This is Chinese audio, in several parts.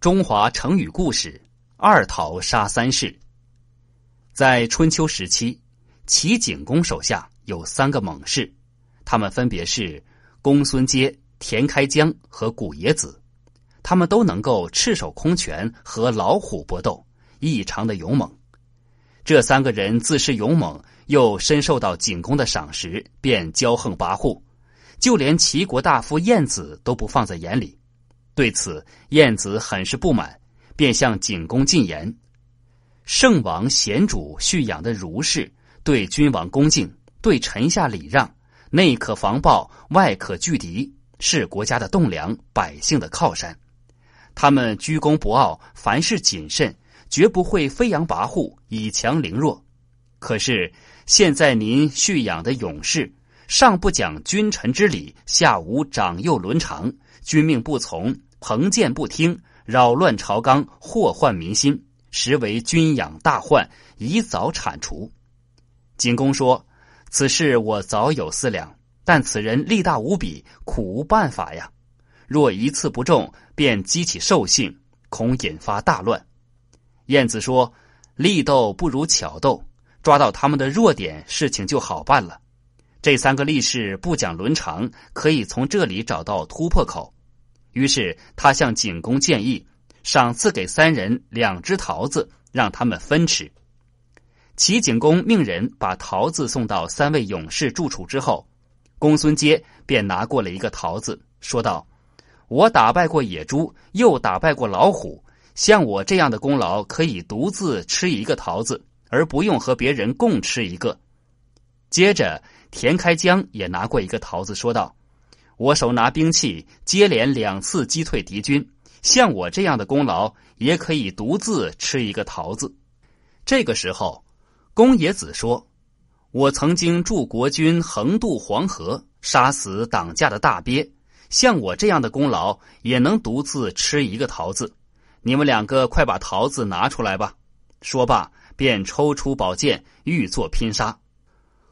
中华成语故事：二桃杀三士。在春秋时期，齐景公手下有三个猛士，他们分别是公孙接、田开疆和古冶子。他们都能够赤手空拳和老虎搏斗，异常的勇猛。这三个人自恃勇猛，又深受到景公的赏识，便骄横跋扈，就连齐国大夫晏子都不放在眼里。对此，晏子很是不满，便向景公进言：“圣王贤主蓄养的儒士，对君王恭敬，对臣下礼让，内可防暴，外可拒敌，是国家的栋梁，百姓的靠山。他们居功不傲，凡事谨慎，绝不会飞扬跋扈，以强凌弱。可是现在您蓄养的勇士，上不讲君臣之礼，下无长幼伦常。”君命不从，彭谏不听，扰乱朝纲，祸患民心，实为君养大患，宜早铲除。景公说：“此事我早有思量，但此人力大无比，苦无办法呀。若一次不中，便激起兽性，恐引发大乱。”晏子说：“力斗不如巧斗，抓到他们的弱点，事情就好办了。”这三个力士不讲伦常，可以从这里找到突破口。于是他向景公建议，赏赐给三人两只桃子，让他们分吃。齐景公命人把桃子送到三位勇士住处之后，公孙接便拿过了一个桃子，说道：“我打败过野猪，又打败过老虎，像我这样的功劳，可以独自吃一个桃子，而不用和别人共吃一个。”接着。田开疆也拿过一个桃子，说道：“我手拿兵器，接连两次击退敌军，像我这样的功劳，也可以独自吃一个桃子。”这个时候，公冶子说：“我曾经助国军横渡黄河，杀死党架的大鳖，像我这样的功劳，也能独自吃一个桃子。你们两个快把桃子拿出来吧！”说罢，便抽出宝剑，欲作拼杀。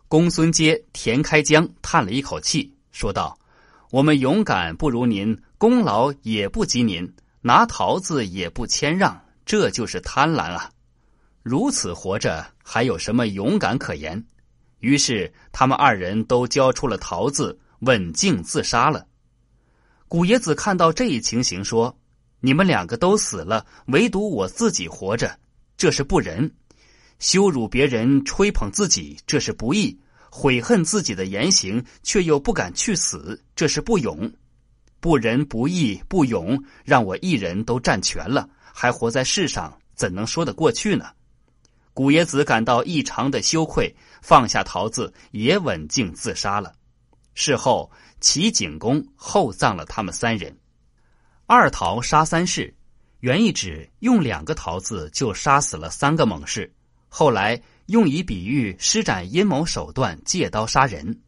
公孙接、田开疆叹了一口气，说道：“我们勇敢不如您，功劳也不及您，拿桃子也不谦让，这就是贪婪啊！如此活着，还有什么勇敢可言？”于是他们二人都交出了桃子，刎颈自杀了。古冶子看到这一情形，说：“你们两个都死了，唯独我自己活着，这是不仁。”羞辱别人，吹捧自己，这是不义；悔恨自己的言行，却又不敢去死，这是不勇。不仁不义不勇，让我一人都占全了，还活在世上，怎能说得过去呢？古冶子感到异常的羞愧，放下桃子，也刎颈自杀了。事后，齐景公厚葬了他们三人。二桃杀三士，原意指用两个桃子就杀死了三个猛士。后来用以比喻施展阴谋手段，借刀杀人。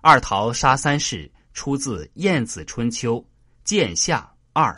二桃杀三士，出自《晏子春秋·剑下二》。